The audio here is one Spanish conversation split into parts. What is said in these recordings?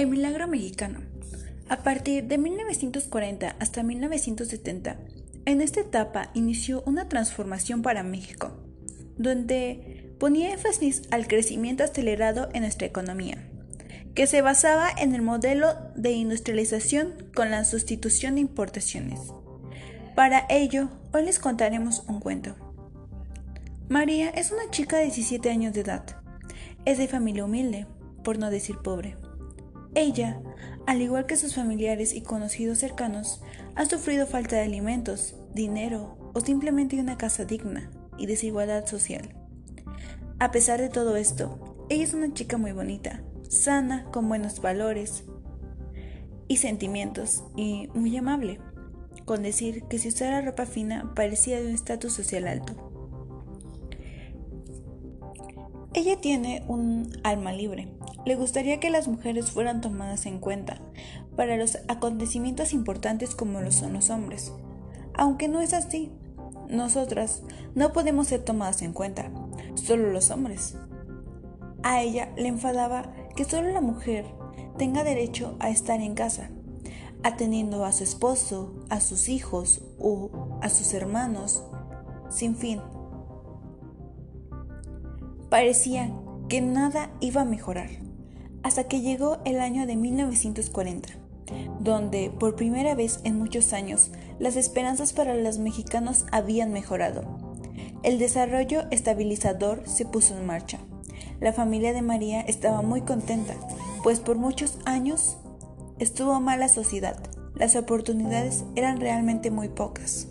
El milagro mexicano. A partir de 1940 hasta 1970, en esta etapa inició una transformación para México, donde ponía énfasis al crecimiento acelerado en nuestra economía, que se basaba en el modelo de industrialización con la sustitución de importaciones. Para ello, hoy les contaremos un cuento. María es una chica de 17 años de edad. Es de familia humilde, por no decir pobre. Ella, al igual que sus familiares y conocidos cercanos, ha sufrido falta de alimentos, dinero o simplemente una casa digna y desigualdad social. A pesar de todo esto, ella es una chica muy bonita, sana, con buenos valores y sentimientos y muy amable, con decir que si usara ropa fina parecía de un estatus social alto. Ella tiene un alma libre. Le gustaría que las mujeres fueran tomadas en cuenta para los acontecimientos importantes como lo son los hombres. Aunque no es así, nosotras no podemos ser tomadas en cuenta, solo los hombres. A ella le enfadaba que solo la mujer tenga derecho a estar en casa, atendiendo a su esposo, a sus hijos o a sus hermanos, sin fin Parecía que nada iba a mejorar, hasta que llegó el año de 1940, donde por primera vez en muchos años las esperanzas para los mexicanos habían mejorado. El desarrollo estabilizador se puso en marcha. La familia de María estaba muy contenta, pues por muchos años estuvo mal la sociedad. Las oportunidades eran realmente muy pocas.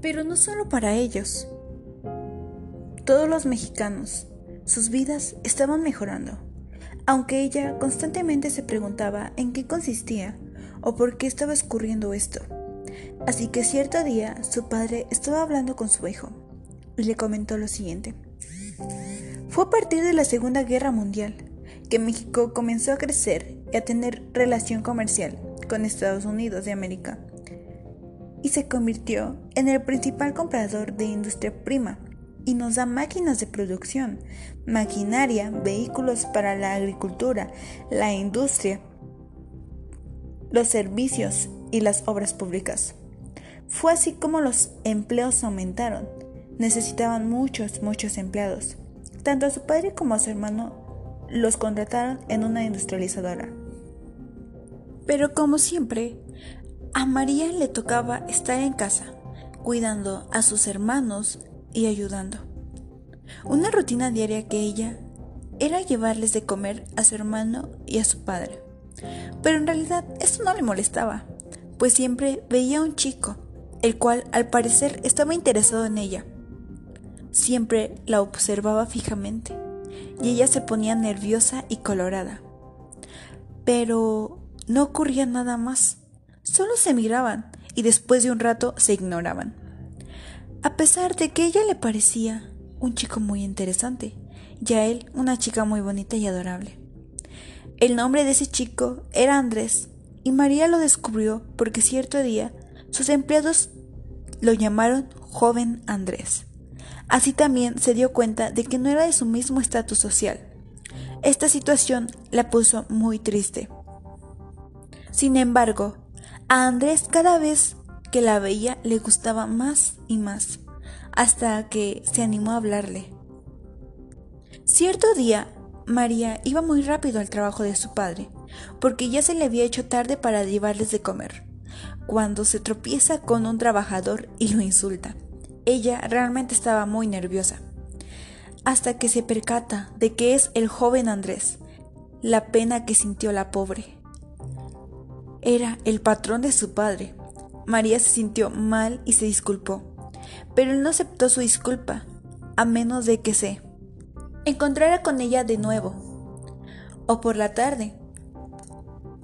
Pero no solo para ellos. Todos los mexicanos, sus vidas estaban mejorando, aunque ella constantemente se preguntaba en qué consistía o por qué estaba escurriendo esto. Así que cierto día su padre estaba hablando con su hijo y le comentó lo siguiente. Fue a partir de la Segunda Guerra Mundial que México comenzó a crecer y a tener relación comercial con Estados Unidos de América y se convirtió en el principal comprador de industria prima y nos da máquinas de producción, maquinaria, vehículos para la agricultura, la industria, los servicios y las obras públicas. Fue así como los empleos aumentaron. Necesitaban muchos, muchos empleados. Tanto a su padre como a su hermano los contrataron en una industrializadora. Pero como siempre, a María le tocaba estar en casa, cuidando a sus hermanos, y ayudando. Una rutina diaria que ella era llevarles de comer a su hermano y a su padre. Pero en realidad esto no le molestaba, pues siempre veía a un chico, el cual al parecer estaba interesado en ella. Siempre la observaba fijamente y ella se ponía nerviosa y colorada. Pero no ocurría nada más, solo se miraban y después de un rato se ignoraban a pesar de que ella le parecía un chico muy interesante y a él una chica muy bonita y adorable. El nombre de ese chico era Andrés y María lo descubrió porque cierto día sus empleados lo llamaron joven Andrés. Así también se dio cuenta de que no era de su mismo estatus social. Esta situación la puso muy triste. Sin embargo, a Andrés cada vez que la veía le gustaba más y más, hasta que se animó a hablarle. Cierto día, María iba muy rápido al trabajo de su padre, porque ya se le había hecho tarde para llevarles de comer, cuando se tropieza con un trabajador y lo insulta. Ella realmente estaba muy nerviosa, hasta que se percata de que es el joven Andrés, la pena que sintió la pobre. Era el patrón de su padre, María se sintió mal y se disculpó, pero él no aceptó su disculpa, a menos de que se encontrara con ella de nuevo, o por la tarde.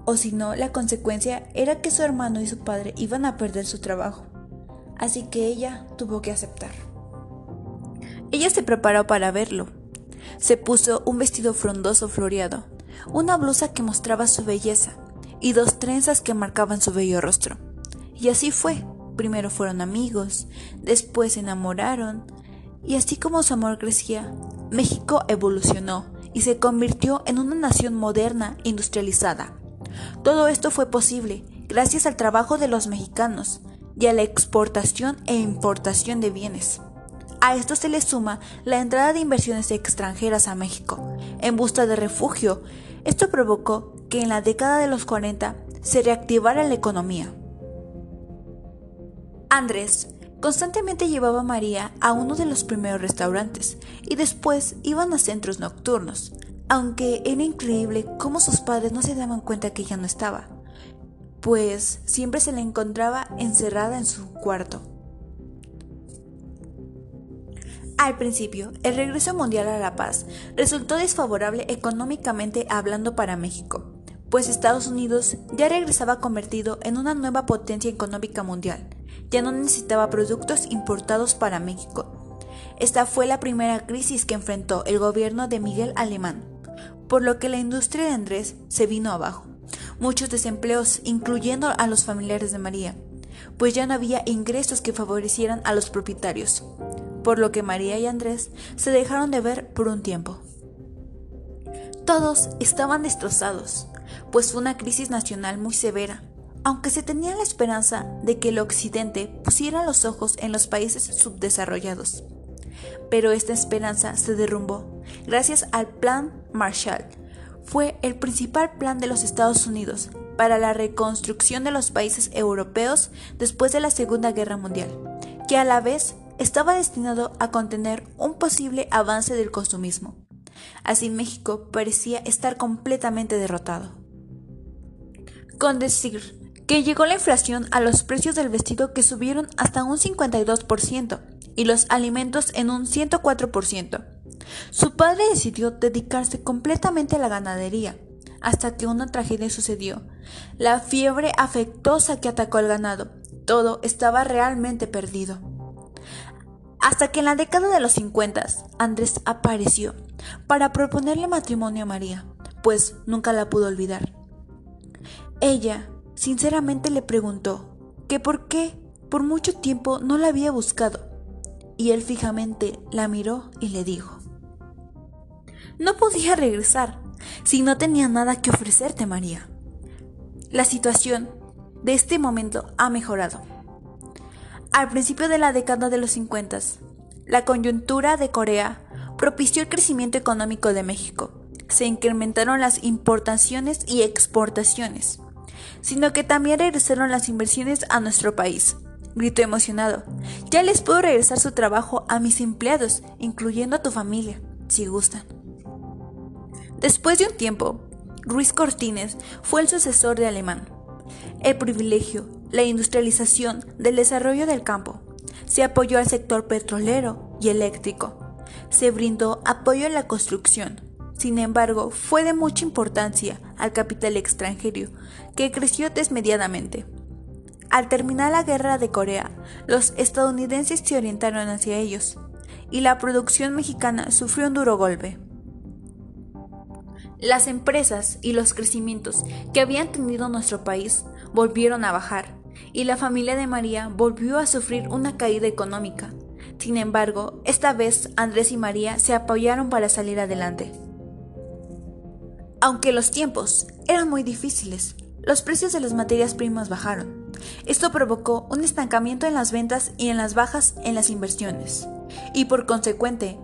O si no, la consecuencia era que su hermano y su padre iban a perder su trabajo, así que ella tuvo que aceptar. Ella se preparó para verlo. Se puso un vestido frondoso floreado, una blusa que mostraba su belleza y dos trenzas que marcaban su bello rostro. Y así fue. Primero fueron amigos, después se enamoraron, y así como su amor crecía, México evolucionó y se convirtió en una nación moderna industrializada. Todo esto fue posible gracias al trabajo de los mexicanos y a la exportación e importación de bienes. A esto se le suma la entrada de inversiones extranjeras a México en busca de refugio. Esto provocó que en la década de los 40 se reactivara la economía. Andrés constantemente llevaba a María a uno de los primeros restaurantes y después iban a centros nocturnos, aunque era increíble cómo sus padres no se daban cuenta que ella no estaba, pues siempre se la encontraba encerrada en su cuarto. Al principio, el regreso mundial a la paz resultó desfavorable económicamente hablando para México, pues Estados Unidos ya regresaba convertido en una nueva potencia económica mundial, ya no necesitaba productos importados para México. Esta fue la primera crisis que enfrentó el gobierno de Miguel Alemán, por lo que la industria de Andrés se vino abajo. Muchos desempleos, incluyendo a los familiares de María, pues ya no había ingresos que favorecieran a los propietarios por lo que María y Andrés se dejaron de ver por un tiempo. Todos estaban destrozados, pues fue una crisis nacional muy severa, aunque se tenía la esperanza de que el Occidente pusiera los ojos en los países subdesarrollados. Pero esta esperanza se derrumbó gracias al Plan Marshall. Fue el principal plan de los Estados Unidos para la reconstrucción de los países europeos después de la Segunda Guerra Mundial, que a la vez estaba destinado a contener un posible avance del consumismo. Así México parecía estar completamente derrotado. Con decir que llegó la inflación a los precios del vestido que subieron hasta un 52% y los alimentos en un 104%. Su padre decidió dedicarse completamente a la ganadería, hasta que una tragedia sucedió. La fiebre afectosa que atacó al ganado. Todo estaba realmente perdido. Hasta que en la década de los 50 Andrés apareció para proponerle matrimonio a María, pues nunca la pudo olvidar. Ella, sinceramente, le preguntó que por qué por mucho tiempo no la había buscado, y él fijamente la miró y le dijo, No podía regresar si no tenía nada que ofrecerte, María. La situación de este momento ha mejorado. Al principio de la década de los 50, la coyuntura de Corea propició el crecimiento económico de México. Se incrementaron las importaciones y exportaciones, sino que también regresaron las inversiones a nuestro país. Gritó emocionado. Ya les puedo regresar su trabajo a mis empleados, incluyendo a tu familia, si gustan. Después de un tiempo, Ruiz Cortines fue el sucesor de Alemán. El privilegio la industrialización del desarrollo del campo. Se apoyó al sector petrolero y eléctrico. Se brindó apoyo en la construcción. Sin embargo, fue de mucha importancia al capital extranjero, que creció desmediadamente. Al terminar la guerra de Corea, los estadounidenses se orientaron hacia ellos, y la producción mexicana sufrió un duro golpe. Las empresas y los crecimientos que habían tenido nuestro país volvieron a bajar, y la familia de María volvió a sufrir una caída económica. Sin embargo, esta vez Andrés y María se apoyaron para salir adelante. Aunque los tiempos eran muy difíciles, los precios de las materias primas bajaron. Esto provocó un estancamiento en las ventas y en las bajas en las inversiones, y por consecuente,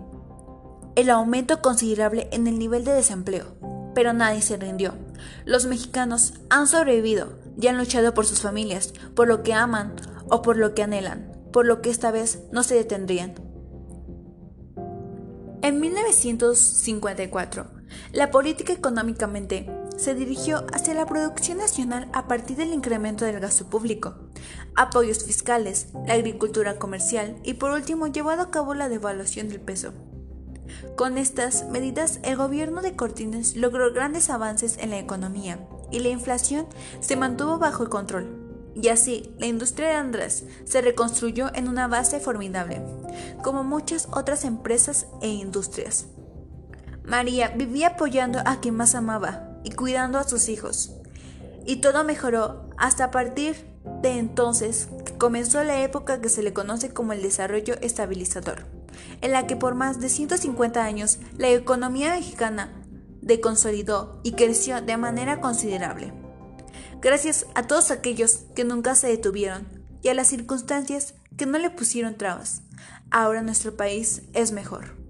el aumento considerable en el nivel de desempleo. Pero nadie se rindió. Los mexicanos han sobrevivido y han luchado por sus familias, por lo que aman o por lo que anhelan, por lo que esta vez no se detendrían. En 1954, la política económicamente se dirigió hacia la producción nacional a partir del incremento del gasto público, apoyos fiscales, la agricultura comercial y por último llevado a cabo la devaluación del peso. Con estas medidas, el gobierno de Cortines logró grandes avances en la economía y la inflación se mantuvo bajo el control. Y así, la industria de Andrés se reconstruyó en una base formidable, como muchas otras empresas e industrias. María vivía apoyando a quien más amaba y cuidando a sus hijos. Y todo mejoró hasta partir de entonces que comenzó la época que se le conoce como el desarrollo estabilizador, en la que por más de 150 años la economía mexicana consolidó y creció de manera considerable. Gracias a todos aquellos que nunca se detuvieron y a las circunstancias que no le pusieron trabas, ahora nuestro país es mejor.